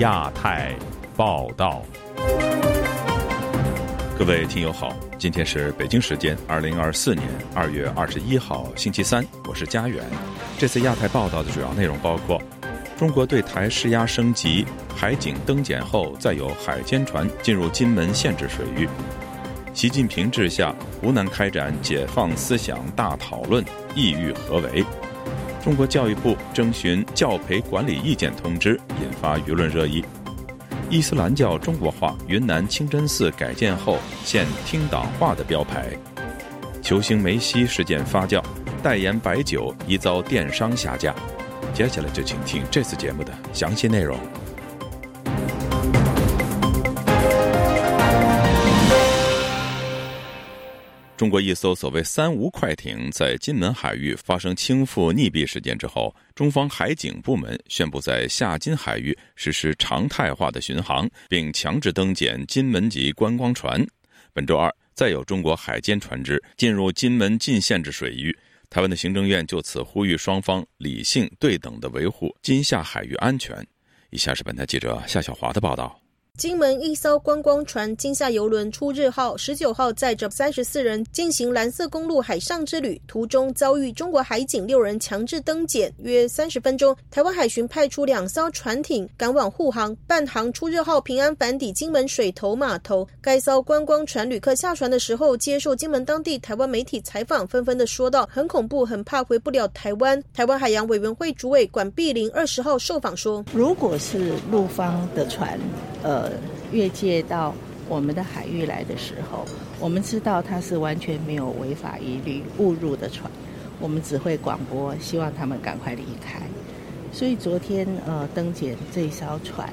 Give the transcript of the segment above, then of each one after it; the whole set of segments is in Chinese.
亚太报道，各位听友好，今天是北京时间二零二四年二月二十一号星期三，我是佳远。这次亚太报道的主要内容包括：中国对台施压升级，海警登检后再有海监船进入金门限制水域；习近平治下，湖南开展解放思想大讨论，意欲何为？中国教育部征询教培管理意见通知引发舆论热议。伊斯兰教中国化，云南清真寺改建后现听党话的标牌。球星梅西事件发酵，代言白酒疑遭电商下架。接下来就请听这次节目的详细内容。中国一艘所谓“三无”快艇在金门海域发生倾覆溺毙事件之后，中方海警部门宣布在下金海域实施常态化的巡航，并强制登检金门籍观光船。本周二，再有中国海监船只进入金门禁限制水域。台湾的行政院就此呼吁双方理性对等的维护金厦海域安全。以下是本台记者夏小华的报道。金门一艘观光船“金夏游轮出日号”十九号载着三十四人进行蓝色公路海上之旅，途中遭遇中国海警六人强制登检，约三十分钟，台湾海巡派出两艘船艇赶往护航。半航“出日号”平安返抵金门水头码头。该艘观光船旅客下船的时候，接受金门当地台湾媒体采访，纷纷的说道：“很恐怖，很怕回不了台湾。”台湾海洋委员会主委管碧玲二十号受访说：“如果是陆方的船，呃。”越界到我们的海域来的时候，我们知道它是完全没有违法疑虑误入的船，我们只会广播希望他们赶快离开。所以昨天呃登检这艘船，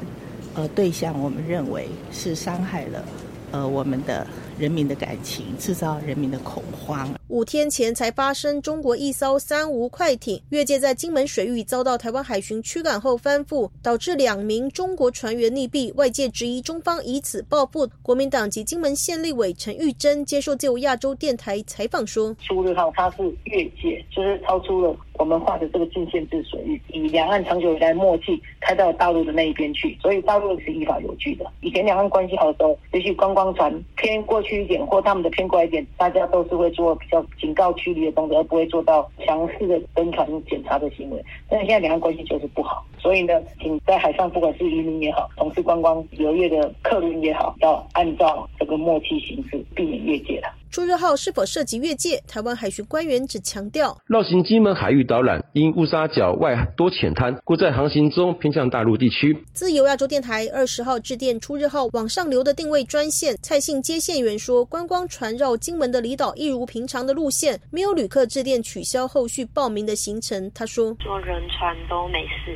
呃对象我们认为是伤害了呃我们的。人民的感情，制造人民的恐慌。五天前才发生，中国一艘三无快艇越界在金门水域，遭到台湾海巡驱赶后翻覆，导致两名中国船员溺毙。外界质疑中方以此报复。国民党籍金门县立委陈玉珍接受自由亚洲电台采访说：“初日号它是越界，就是超出了我们画的这个禁限制水域，以两岸长久以来默契开到大陆的那一边去，所以大陆是依法有据的。以前两岸关系好的时候，也许观光船偏过去。”一点或他们的偏乖一点，大家都是会做比较警告驱离的动作，而不会做到强势的登船检查的行为。但是现在两岸关系就是不好，所以呢，请在海上不管是渔民也好，从事观光游业的客人也好，要按照这个默契行事，避免越界了。出日号是否涉及越界？台湾海巡官员只强调，绕行金门海域导览，因乌沙角外多浅滩，故在航行中偏向大陆地区。自由亚洲电台二十号致电出日号往上流的定位专线，蔡姓接线员说，观光船绕金门的离岛一如平常的路线，没有旅客致电取消后续报名的行程。他说，坐人船都没事，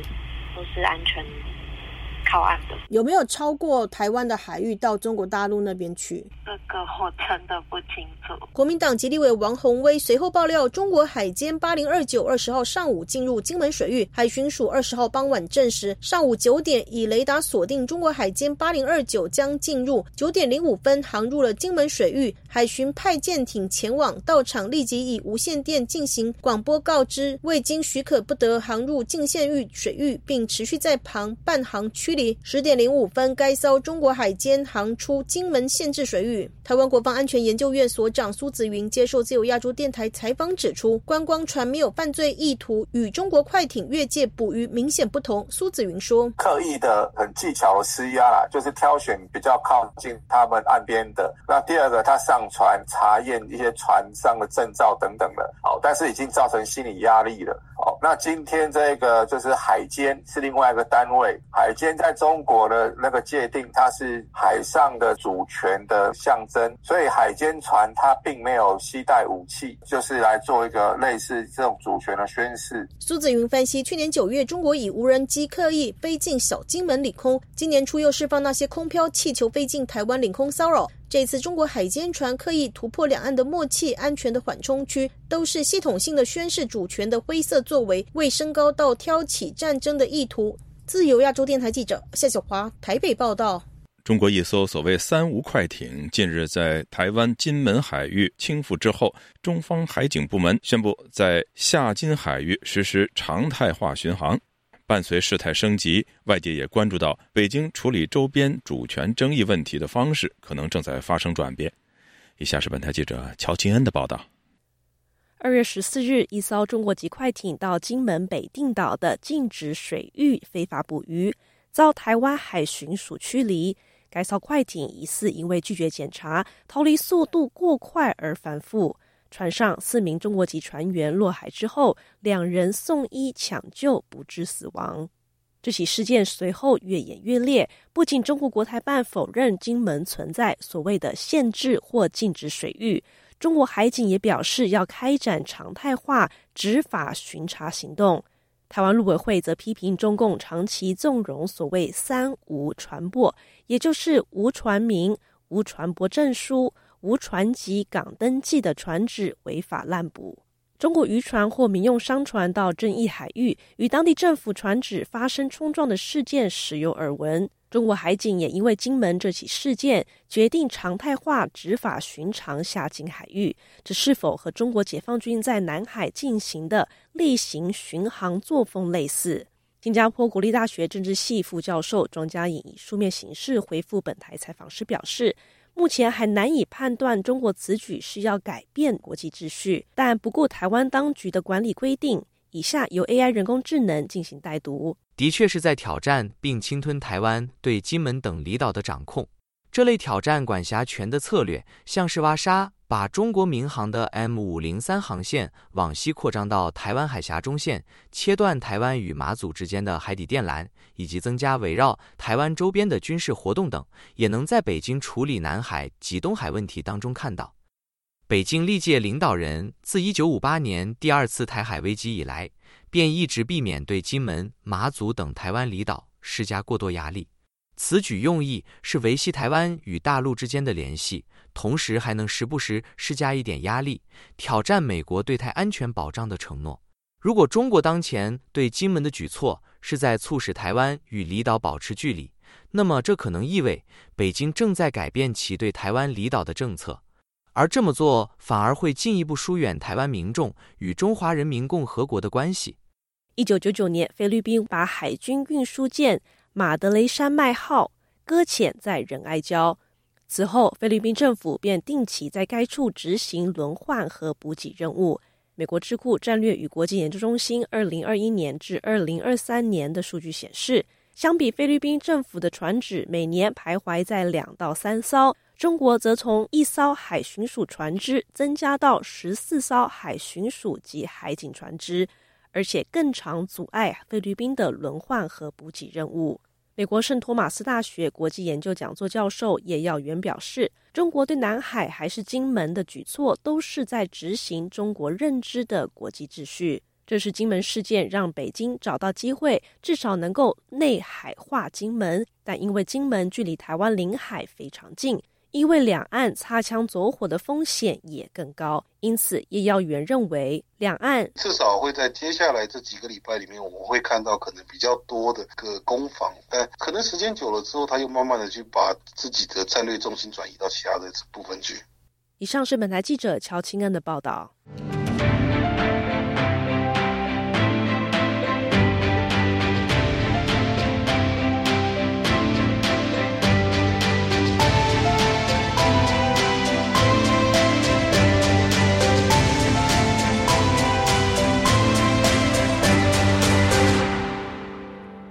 都是安全。靠岸的有没有超过台湾的海域到中国大陆那边去？这个我真的不清楚。国民党籍立委王宏威随后爆料，中国海监八零二九二十号上午进入金门水域，海巡署二十号傍晚证实，上午九点以雷达锁定中国海监八零二九将进入，九点零五分航入了金门水域，海巡派舰艇前往到场，立即以无线电进行广播告知，未经许可不得航入禁限域水域，并持续在旁半航驱离。十点零五分，该艘中国海监航出金门限制水域。台湾国防安全研究院所长苏子云接受自由亚洲电台采访指出，观光船没有犯罪意图，与中国快艇越界捕鱼明显不同。苏子云说：“刻意的、很技巧的施压啦，就是挑选比较靠近他们岸边的。那第二个，他上船查验一些船上的证照等等的，好，但是已经造成心理压力了。好，那今天这个就是海监是另外一个单位，海监在。中国的那个界定，它是海上的主权的象征，所以海监船它并没有携带武器，就是来做一个类似这种主权的宣示。苏子云分析，去年九月，中国以无人机刻意飞进小金门领空，今年初又释放那些空飘气球飞进台湾领空骚扰，这次中国海监船刻意突破两岸的默契安全的缓冲区，都是系统性的宣示主权的灰色作为，未升高到挑起战争的意图。自由亚洲电台记者夏小华台北报道：中国一艘所谓“三无”快艇近日在台湾金门海域倾覆之后，中方海警部门宣布在下金海域实施常态化巡航。伴随事态升级，外界也关注到北京处理周边主权争议问题的方式可能正在发生转变。以下是本台记者乔金恩的报道。二月十四日，一艘中国籍快艇到金门北定岛的禁止水域非法捕鱼，遭台湾海巡署驱离。该艘快艇疑似因为拒绝检查、逃离速度过快而反复。船上四名中国籍船员落海之后，两人送医抢救，不治死亡。这起事件随后越演越烈，不仅中国国台办否认金门存在所谓的限制或禁止水域，中国海警也表示要开展常态化执法巡查行动。台湾陆委会则批评中共长期纵容所谓“三无”船舶，也就是无船名、无船舶证书。无船籍港登记的船只违法滥捕，中国渔船或民用商船到正义海域与当地政府船只发生冲撞的事件时有耳闻。中国海警也因为金门这起事件，决定常态化执法巡查下境海域。这是否和中国解放军在南海进行的例行巡航作风类似？新加坡国立大学政治系副教授庄家颖以书面形式回复本台采访时表示。目前还难以判断中国此举是要改变国际秩序，但不顾台湾当局的管理规定，以下由 AI 人工智能进行代读，的确是在挑战并侵吞台湾对金门等离岛的掌控。这类挑战管辖权的策略，像是挖沙。把中国民航的 M 五零三航线往西扩张到台湾海峡中线，切断台湾与马祖之间的海底电缆，以及增加围绕台湾周边的军事活动等，也能在北京处理南海及东海问题当中看到。北京历届领导人自一九五八年第二次台海危机以来，便一直避免对金门、马祖等台湾离岛施加过多压力。此举用意是维系台湾与大陆之间的联系，同时还能时不时施加一点压力，挑战美国对台安全保障的承诺。如果中国当前对金门的举措是在促使台湾与离岛保持距离，那么这可能意味北京正在改变其对台湾离岛的政策，而这么做反而会进一步疏远台湾民众与中华人民共和国的关系。一九九九年，菲律宾把海军运输舰。马德雷山脉号搁浅在仁爱礁，此后菲律宾政府便定期在该处执行轮换和补给任务。美国智库战略与国际研究中心二零二一年至二零二三年的数据显示，相比菲律宾政府的船只每年徘徊在两到三艘，中国则从一艘海巡署船只增加到十四艘海巡署及海警船只。而且更常阻碍菲律宾的轮换和补给任务。美国圣托马斯大学国际研究讲座教授叶耀元表示，中国对南海还是金门的举措，都是在执行中国认知的国际秩序。这是金门事件让北京找到机会，至少能够内海化金门，但因为金门距离台湾领海非常近。因为两岸擦枪走火的风险也更高，因此叶耀元认为，两岸至少会在接下来这几个礼拜里面，我们会看到可能比较多的个攻防。但可能时间久了之后，他又慢慢的去把自己的战略重心转移到其他的部分去。以上是本台记者乔清恩的报道。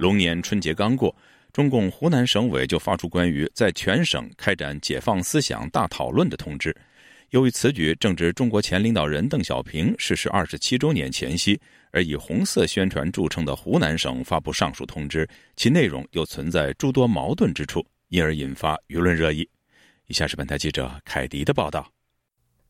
龙年春节刚过，中共湖南省委就发出关于在全省开展解放思想大讨论的通知。由于此举正值中国前领导人邓小平逝世二十七周年前夕，而以红色宣传著称的湖南省发布上述通知，其内容又存在诸多矛盾之处，因而引发舆论热议。以下是本台记者凯迪的报道。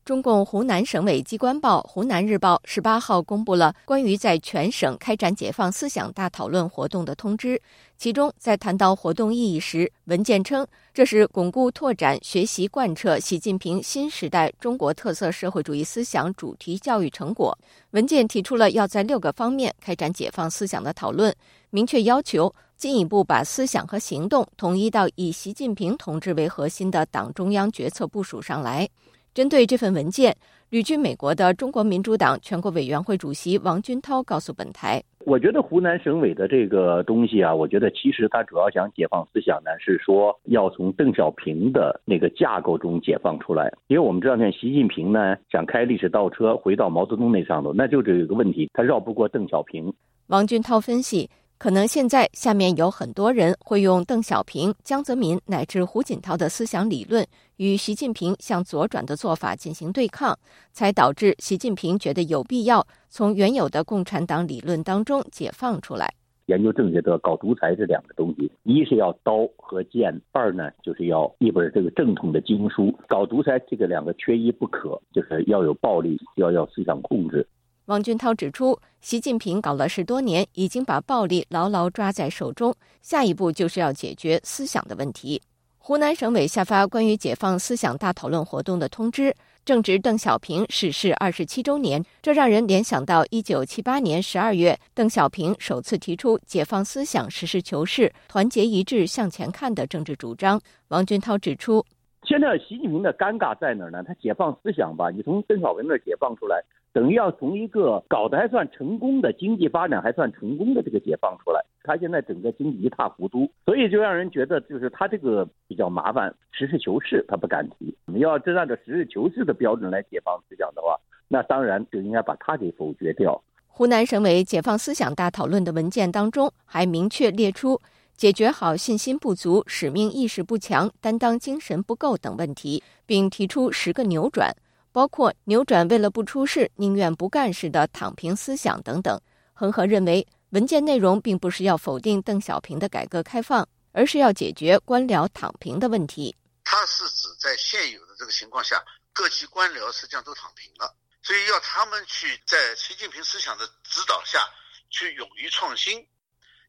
中共湖南省委机关报《湖南日报》十八号公布了关于在全省开展解放思想大讨论活动的通知。其中，在谈到活动意义时，文件称这是巩固拓展、学习贯彻习近平新时代中国特色社会主义思想主题教育成果。文件提出了要在六个方面开展解放思想的讨论，明确要求进一步把思想和行动统一到以习近平同志为核心的党中央决策部署上来。针对这份文件，旅居美国的中国民主党全国委员会主席王军涛告诉本台，我觉得湖南省委的这个东西啊，我觉得其实他主要想解放思想呢，是说要从邓小平的那个架构中解放出来。因为我们知道，像习近平呢想开历史倒车，回到毛泽东那上头，那就这有个问题，他绕不过邓小平。王军涛分析。可能现在下面有很多人会用邓小平、江泽民乃至胡锦涛的思想理论与习近平向左转的做法进行对抗，才导致习近平觉得有必要从原有的共产党理论当中解放出来。研究政治的搞独裁这两个东西，一是要刀和剑，二呢就是要一本这个正统的经书。搞独裁这个两个缺一不可，就是要有暴力，要要思想控制。王俊涛指出，习近平搞了十多年，已经把暴力牢牢抓在手中，下一步就是要解决思想的问题。湖南省委下发关于解放思想大讨论活动的通知，正值邓小平逝世二十七周年，这让人联想到一九七八年十二月，邓小平首次提出解放思想、实事求是、团结一致向前看的政治主张。王俊涛指出，现在习近平的尴尬在哪儿呢？他解放思想吧，你从邓小平那儿解放出来。等于要从一个搞得还算成功的经济发展还算成功的这个解放出来，他现在整个经济一塌糊涂，所以就让人觉得就是他这个比较麻烦，实事求是他不敢提。你要真按照实事求是的标准来解放思想的话，那当然就应该把他给否决掉。湖南省委解放思想大讨论的文件当中还明确列出解决好信心不足、使命意识不强、担当精神不够等问题，并提出十个扭转。包括扭转为了不出事宁愿不干事的躺平思想等等。恒河认为，文件内容并不是要否定邓小平的改革开放，而是要解决官僚躺平的问题。它是指在现有的这个情况下，各级官僚实际上都躺平了，所以要他们去在习近平思想的指导下去勇于创新，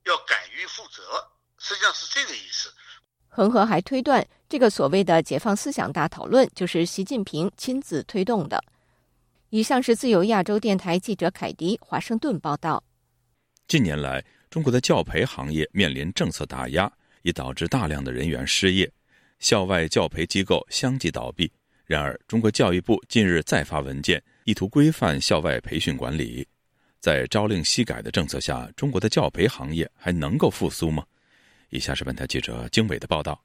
要敢于负责，实际上是这个意思。恒河还推断，这个所谓的解放思想大讨论，就是习近平亲自推动的。以上是自由亚洲电台记者凯迪华盛顿报道。近年来，中国的教培行业面临政策打压，也导致大量的人员失业，校外教培机构相继倒闭。然而，中国教育部近日再发文件，意图规范校外培训管理。在朝令夕改的政策下，中国的教培行业还能够复苏吗？以下是本台记者经纬的报道。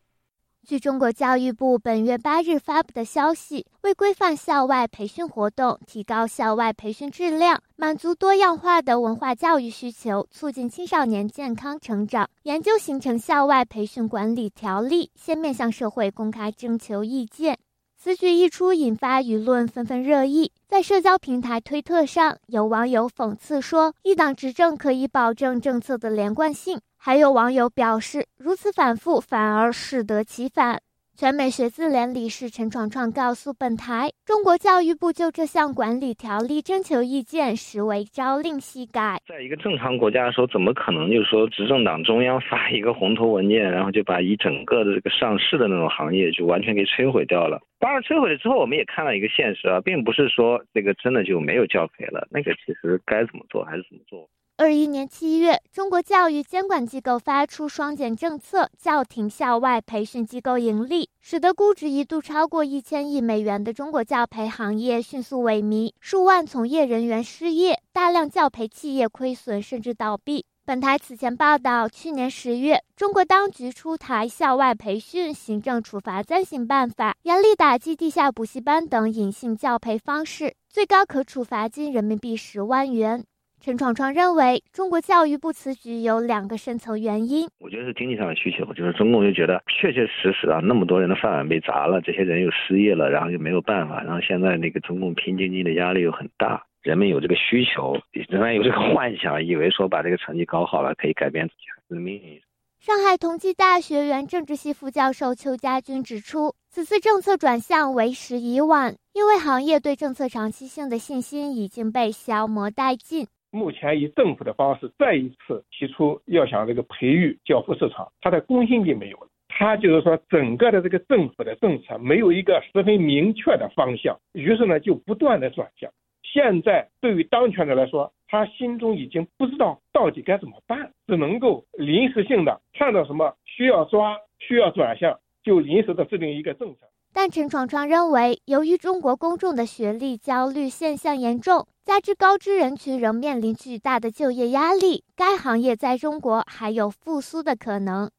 据中国教育部本月八日发布的消息，为规范校外培训活动，提高校外培训质量，满足多样化的文化教育需求，促进青少年健康成长，研究形成校外培训管理条例，先面向社会公开征求意见。此举一出，引发舆论纷纷热议。在社交平台推特上，有网友讽刺说：“一党执政可以保证政策的连贯性。”还有网友表示，如此反复反而适得其反。全美学字联理事陈闯闯告诉本台，中国教育部就这项管理条例征求意见，实为朝令夕改。在一个正常国家的时候，怎么可能就是说执政党中央发一个红头文件，然后就把一整个的这个上市的那种行业就完全给摧毁掉了？当然，摧毁了之后，我们也看到一个现实啊，并不是说这个真的就没有教培了，那个其实该怎么做还是怎么做。二一年七月，中国教育监管机构发出双减政策，叫停校外培训机构盈利，使得估值一度超过一千亿美元的中国教培行业迅速萎靡，数万从业人员失业，大量教培企业亏损甚至倒闭。本台此前报道，去年十月，中国当局出台校外培训行政处罚暂行办法，严厉打击地下补习班等隐性教培方式，最高可处罚金人民币十万元。陈闯闯认为，中国教育部此举有两个深层原因。我觉得是经济上的需求，就是中共就觉得确确实实啊，那么多人的饭碗被砸了，这些人又失业了，然后又没有办法，然后现在那个中共拼经济的压力又很大，人们有这个需求，仍然有这个幻想，以为说把这个成绩搞好了可以改变自己孩子的命运。上海同济大学原政治系副教授邱家军指出，此次政策转向为时已晚，因为行业对政策长期性的信心已经被消磨殆尽。目前以政府的方式再一次提出要想这个培育教辅市场，它的公信力没有了。它就是说整个的这个政府的政策没有一个十分明确的方向，于是呢就不断的转向。现在对于当权者来说，他心中已经不知道到底该怎么办，只能够临时性的看到什么需要抓、需要转向，就临时的制定一个政策。但陈闯闯认为，由于中国公众的学历焦虑现象严重，加之高知人群仍面临巨大的就业压力，该行业在中国还有复苏的可能。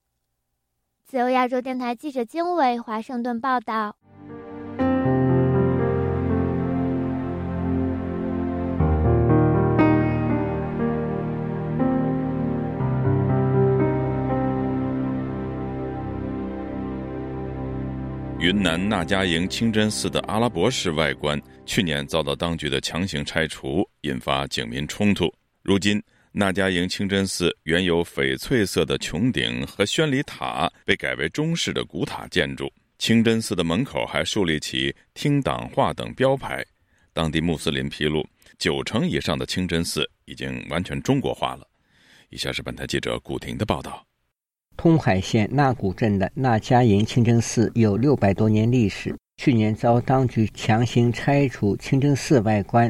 自由亚洲电台记者经纬华盛顿报道。云南那家营清真寺的阿拉伯式外观，去年遭到当局的强行拆除，引发警民冲突。如今，那家营清真寺原有翡翠色的穹顶和宣礼塔被改为中式的古塔建筑。清真寺的门口还树立起“听党话”等标牌。当地穆斯林披露，九成以上的清真寺已经完全中国化了。以下是本台记者古婷的报道。通海县纳古镇的纳家营清真寺有六百多年历史，去年遭当局强行拆除清真寺外观，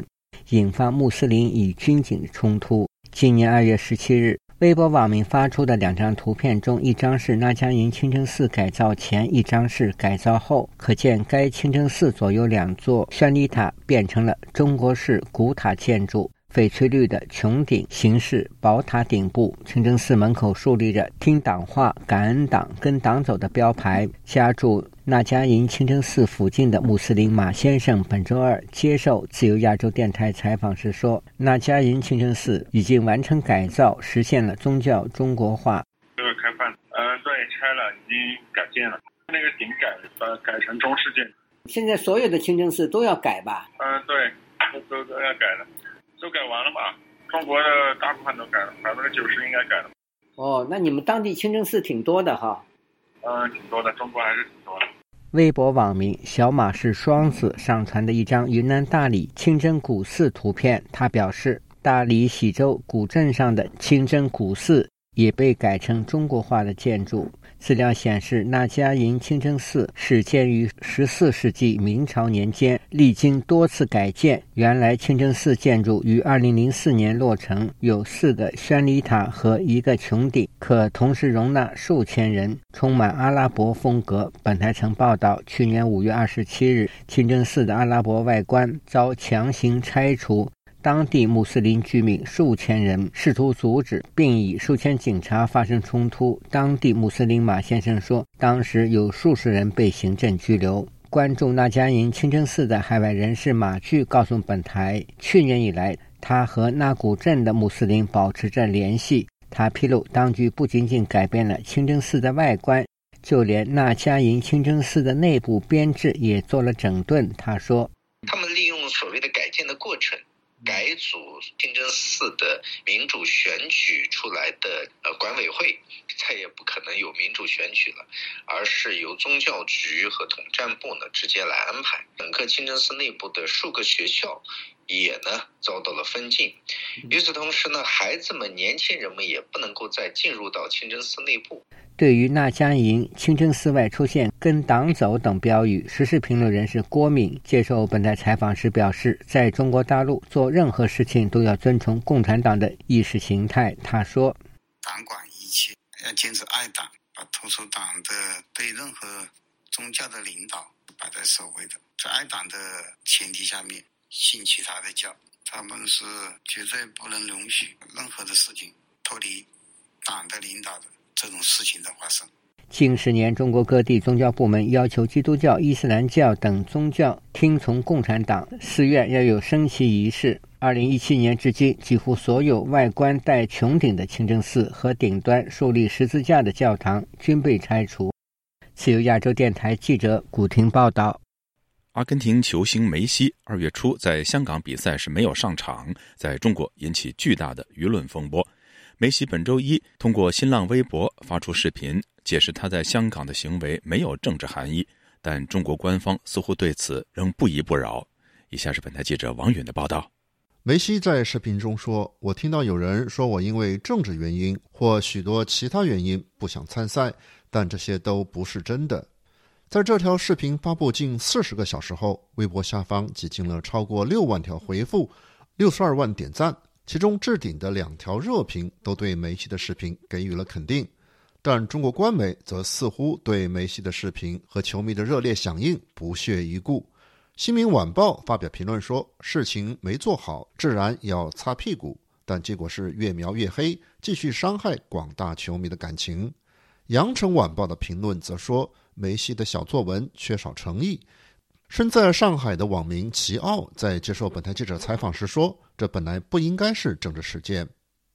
引发穆斯林与军警冲突。今年二月十七日，微博网民发出的两张图片中，一张是纳家营清真寺改造前，一张是改造后，可见该清真寺左右两座宣礼塔变成了中国式古塔建筑。翡翠绿的穹顶形式宝塔顶部，清真寺门口竖立着“听党话、感恩党、跟党走”的标牌。家住那家营清真寺附近的穆斯林马先生本周二接受自由亚洲电台采访时说：“那家营清真寺已经完成改造，实现了宗教中国化。这个开放，嗯，对，拆了，已经改建了，那个顶改呃改成中式建筑。现在所有的清真寺都要改吧？嗯，对，都都都要改了。”都改完了吧？中国的大部分都改了，百分之九十应该改了。哦，那你们当地清真寺挺多的哈？嗯，挺多的，中国还是挺多的。微博网民小马是双子上传的一张云南大理清真古寺图片，他表示，大理喜洲古镇上的清真古寺也被改成中国化的建筑。资料显示，那家营清真寺始建于十四世纪明朝年间，历经多次改建。原来清真寺建筑于二零零四年落成，有四个宣礼塔和一个穹顶，可同时容纳数千人，充满阿拉伯风格。本台曾报道，去年五月二十七日，清真寺的阿拉伯外观遭强行拆除。当地穆斯林居民数千人试图阻止，并与数千警察发生冲突。当地穆斯林马先生说，当时有数十人被行政拘留。关注那家营清真寺的海外人士马巨告诉本台，去年以来，他和那古镇的穆斯林保持着联系。他披露，当局不仅仅改变了清真寺的外观，就连那家营清真寺的内部编制也做了整顿。他说，他们利用所谓的改建的过程。改组清真寺的民主选举出来的呃管委会，再也不可能有民主选举了，而是由宗教局和统战部呢直接来安排。整个清真寺内部的数个学校也呢遭到了封禁。与此同时呢，孩子们、年轻人们也不能够再进入到清真寺内部。对于那家营清真寺外出现“跟党走”等标语，时事评论人士郭敏接受本台采访时表示，在中国大陆做任何事情都要遵从共产党的意识形态。他说：“党管一切，要坚持爱党，把突出党的对任何宗教的领导摆在首位的，在爱党的前提下面信其他的教，他们是绝对不能容许任何的事情脱离党的领导的。”这种事情的发生。近十年，中国各地宗教部门要求基督教、伊斯兰教等宗教听从共产党，寺院要有升旗仪式。二零一七年至今，几乎所有外观带穹顶的清真寺和顶端竖立十字架的教堂均被拆除。自由亚洲电台记者古婷报道：阿根廷球星梅西二月初在香港比赛时没有上场，在中国引起巨大的舆论风波。梅西本周一通过新浪微博发出视频，解释他在香港的行为没有政治含义，但中国官方似乎对此仍不依不饶。以下是本台记者王允的报道。梅西在视频中说：“我听到有人说我因为政治原因或许多其他原因不想参赛，但这些都不是真的。”在这条视频发布近四十个小时后，微博下方挤进了超过六万条回复，六十二万点赞。其中置顶的两条热评都对梅西的视频给予了肯定。但中国官媒则似乎对梅西的视频和球迷的热烈响应不屑一顾。《新民晚报》发表评论说：“事情没做好，自然要擦屁股。”但结果是越描越黑，继续伤害广大球迷的感情。《羊城晚报》的评论则说：“梅西的小作文缺少诚意。”身在上海的网民齐奥在接受本台记者采访时说：“这本来不应该是政治事件，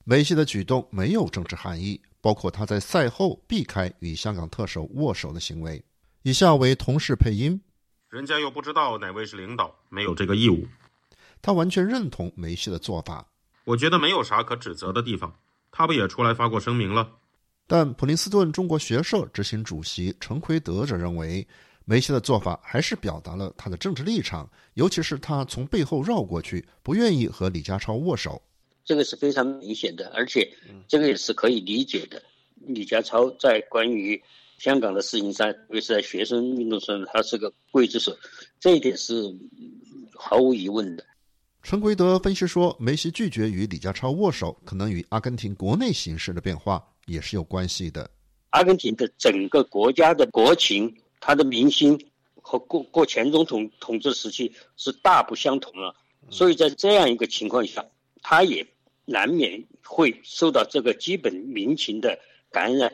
梅西的举动没有政治含义。”包括他在赛后避开与香港特首握手的行为。以下为同事配音。人家又不知道哪位是领导，没有这个义务。他完全认同梅西的做法。我觉得没有啥可指责的地方。他不也出来发过声明了？但普林斯顿中国学社执行主席陈奎德则认为，梅西的做法还是表达了他的政治立场，尤其是他从背后绕过去，不愿意和李家超握手。这个是非常明显的，而且这个也是可以理解的。李家超在关于香港的事情上，特别是在学生运动上，他是个刽子手，这一点是毫无疑问的。陈奎德分析说，梅西拒绝与李家超握手，可能与阿根廷国内形势的变化也是有关系的。阿根廷的整个国家的国情，它的民心和过过前总统统治时期是大不相同了，所以在这样一个情况下，他也。难免会受到这个基本民情的感染，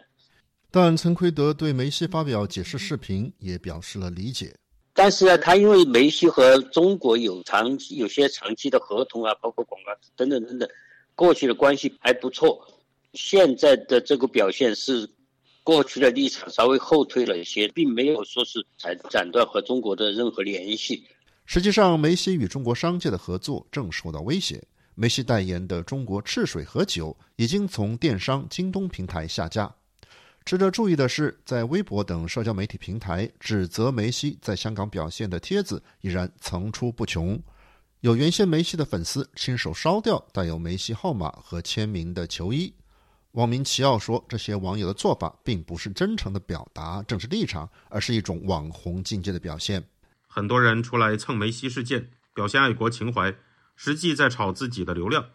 但陈奎德对梅西发表解释视频也表示了理解。但是呢，他因为梅西和中国有长有些长期的合同啊，包括广告等等等等，过去的关系还不错。现在的这个表现是过去的立场稍微后退了一些，并没有说是斩斩断和中国的任何联系。实际上，梅西与中国商界的合作正受到威胁。梅西代言的中国赤水河酒已经从电商京东平台下架。值得注意的是，在微博等社交媒体平台指责梅西在香港表现的帖子依然层出不穷。有原先梅西的粉丝亲手烧掉带有梅西号码和签名的球衣。网民齐奥说，这些网友的做法并不是真诚的表达政治立场，而是一种网红境界的表现。很多人出来蹭梅西事件，表现爱国情怀。实际在炒自己的流量。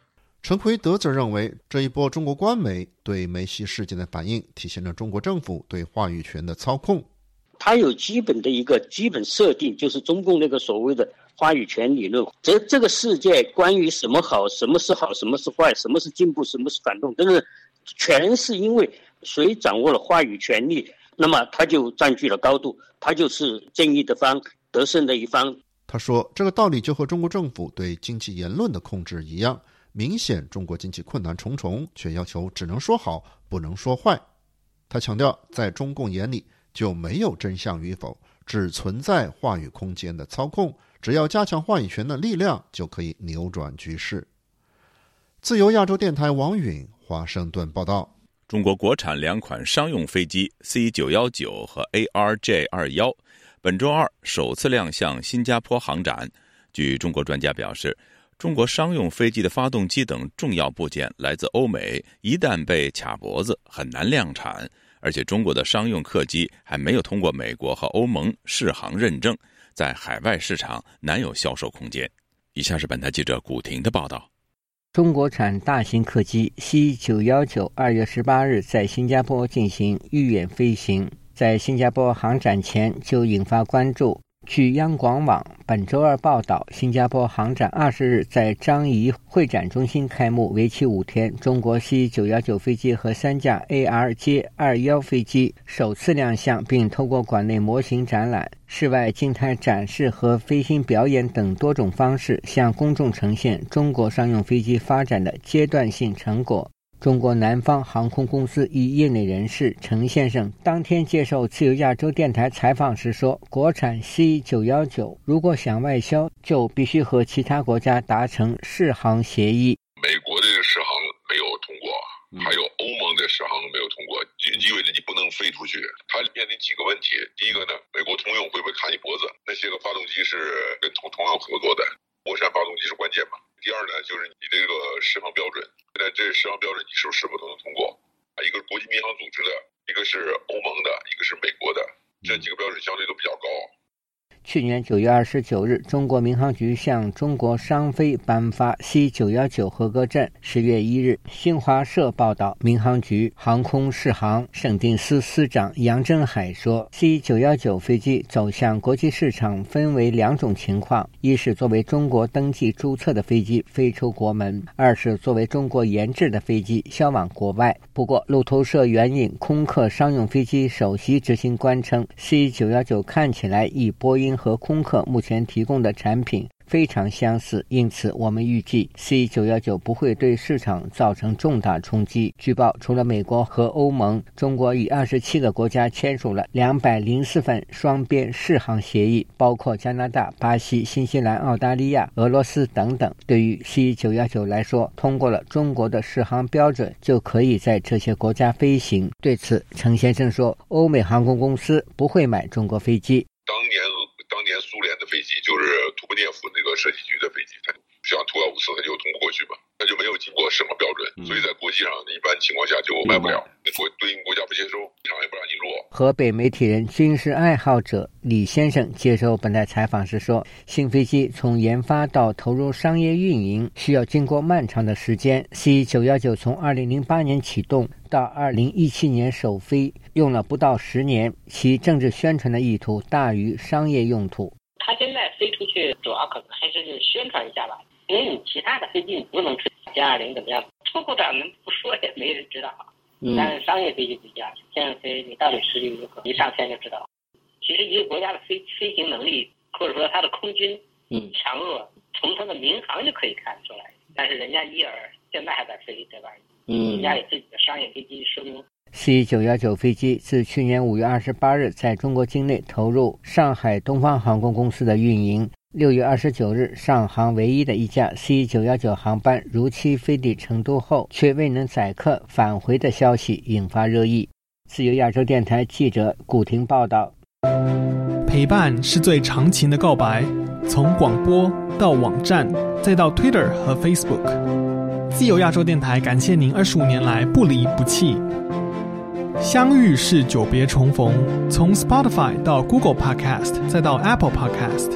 陈奎德则认为，这一波中国官媒对梅西事件的反应，体现了中国政府对话语权的操控。它有基本的一个基本设定，就是中共那个所谓的话语权理论。这这个世界关于什么好，什么是好，什么是坏，什么是进步，什么是反动，等等，全是因为谁掌握了话语权力，那么他就占据了高度，他就是正义的方，得胜的一方。他说：“这个道理就和中国政府对经济言论的控制一样，明显中国经济困难重重，却要求只能说好，不能说坏。”他强调，在中共眼里就没有真相与否，只存在话语空间的操控，只要加强话语权的力量，就可以扭转局势。自由亚洲电台王允华盛顿报道：中国国产两款商用飞机 C 九幺九和 ARJ 二幺。本周二首次亮相新加坡航展。据中国专家表示，中国商用飞机的发动机等重要部件来自欧美，一旦被卡脖子，很难量产。而且，中国的商用客机还没有通过美国和欧盟适航认证，在海外市场难有销售空间。以下是本台记者古婷的报道：中国产大型客机 C 九幺九二月十八日在新加坡进行预演飞行。在新加坡航展前就引发关注。据央广网本周二报道，新加坡航展二十日在樟宜会展中心开幕，为期五天。中国 C 九幺九飞机和三架 ARJ 二幺飞机首次亮相，并通过馆内模型展览、室外静态展示和飞行表演等多种方式，向公众呈现中国商用飞机发展的阶段性成果。中国南方航空公司一业内人士陈先生当天接受自由亚洲电台采访时说：“国产 C 九幺九如果想外销，就必须和其他国家达成试航协议。美国的试航没有通过，还有欧盟的试航没有通过，就意味着你不能飞出去。它面临几个问题：第一个呢，美国通用会不会卡你脖子？那些个发动机是跟通通用合作的，国产发动机是关键嘛？第二呢，就是你这个适航标准。”现在这十项标准，你是不是否都能通过？啊，一个是国际民航组织的，一个是欧盟的，一个是美国的，这几个标准相对都比较高。去年九月二十九日，中国民航局向中国商飞颁发 C 九幺九合格证。十月一日，新华社报道，民航局航空适航审定司司长杨振海说：“C 九幺九飞机走向国际市场分为两种情况：一是作为中国登记注册的飞机飞出国门；二是作为中国研制的飞机销往国外。”不过，路透社援引空客商用飞机首席执行官称：“C 九幺九看起来与波音。”和空客目前提供的产品非常相似，因此我们预计 C 九幺九不会对市场造成重大冲击。据报，除了美国和欧盟，中国与二十七个国家签署了两百零四份双边试航协议，包括加拿大、巴西、新西兰、澳大利亚、俄罗斯等等。对于 C 九幺九来说，通过了中国的试航标准，就可以在这些国家飞行。对此，陈先生说：“欧美航空公司不会买中国飞机。”当年。苏联的飞机就是图波涅夫那个设计局的飞机，像图幺五四，它就通不过去吧，它就没有经过什么标准，所以在国际上一般情况下就卖不了，国对应国家不接收，市场也不让你落。河北媒体人、军事爱好者李先生接受本台采访时说：“新飞机从研发到投入商业运营，需要经过漫长的时间。C 九幺九从二零零八年启动到二零一七年首飞。”用了不到十年，其政治宣传的意图大于商业用途。他现在飞出去，主要可能还是宣传一下吧，因为你其他的飞机你不能吹歼二零怎么样？出口长能不说也没人知道。嗯。但是商业飞机不一样，现在飞你到底实力如何，一上天就知道。其实一个国家的飞飞行能力，或者说它的空军嗯强弱，从它的民航就可以看出来。但是人家伊尔现在还在飞，对吧？嗯。人家有自己的商业飞机升。C 九幺九飞机自去年五月二十八日在中国境内投入上海东方航空公司的运营。六月二十九日，上航唯一的一架 C 九幺九航班如期飞抵成都后，却未能载客返回的消息引发热议。自由亚洲电台记者古婷报道：陪伴是最长情的告白，从广播到网站，再到 Twitter 和 Facebook。自由亚洲电台感谢您二十五年来不离不弃。相遇是久别重逢，从 Spotify 到 Google Podcast，再到 Apple Podcast，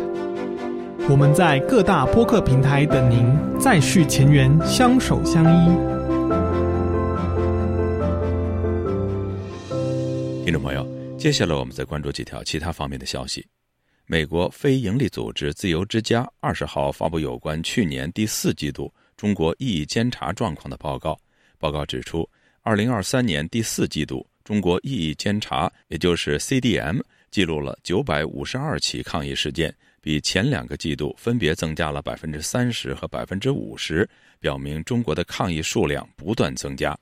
我们在各大播客平台等您，再续前缘，相守相依。听众朋友，接下来我们再关注几条其他方面的消息。美国非营利组织自由之家二十号发布有关去年第四季度中国异议监察状况的报告。报告指出，二零二三年第四季度。中国异议监察，也就是 CDM，记录了九百五十二起抗议事件，比前两个季度分别增加了百分之三十和百分之五十，表明中国的抗议数量不断增加。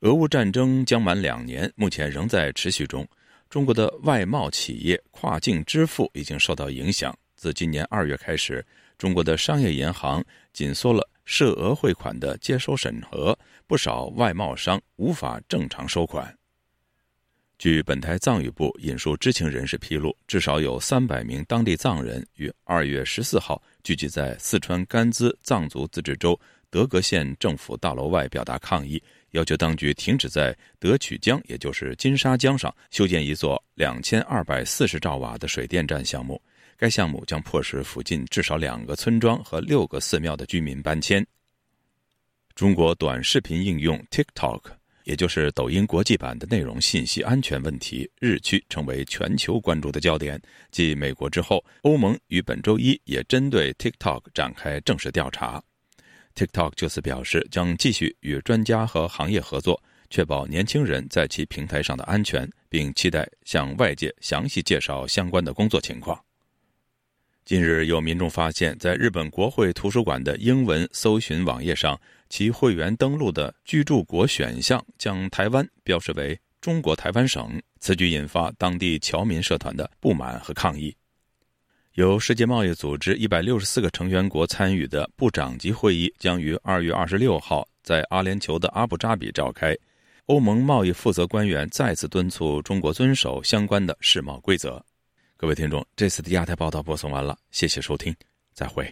俄乌战争将满两年，目前仍在持续中。中国的外贸企业跨境支付已经受到影响。自今年二月开始，中国的商业银行紧缩了。涉俄汇款的接收审核，不少外贸商无法正常收款。据本台藏语部引述知情人士披露，至少有三百名当地藏人于二月十四号聚集在四川甘孜藏族自治州德格县政府大楼外表达抗议，要求当局停止在德曲江，也就是金沙江上修建一座两千二百四十兆瓦的水电站项目。该项目将迫使附近至少两个村庄和六个寺庙的居民搬迁。中国短视频应用 TikTok，也就是抖音国际版的内容信息安全问题，日趋成为全球关注的焦点。继美国之后，欧盟于本周一也针对 TikTok 展开正式调查。TikTok 就此表示，将继续与专家和行业合作，确保年轻人在其平台上的安全，并期待向外界详细介绍相关的工作情况。近日，有民众发现，在日本国会图书馆的英文搜寻网页上，其会员登录的居住国选项将台湾标示为中国台湾省，此举引发当地侨民社团的不满和抗议。由世界贸易组织一百六十四个成员国参与的部长级会议将于二月二十六号在阿联酋的阿布扎比召开。欧盟贸易负责官员再次敦促中国遵守相关的世贸规则。各位听众，这次的亚太报道播送完了，谢谢收听，再会。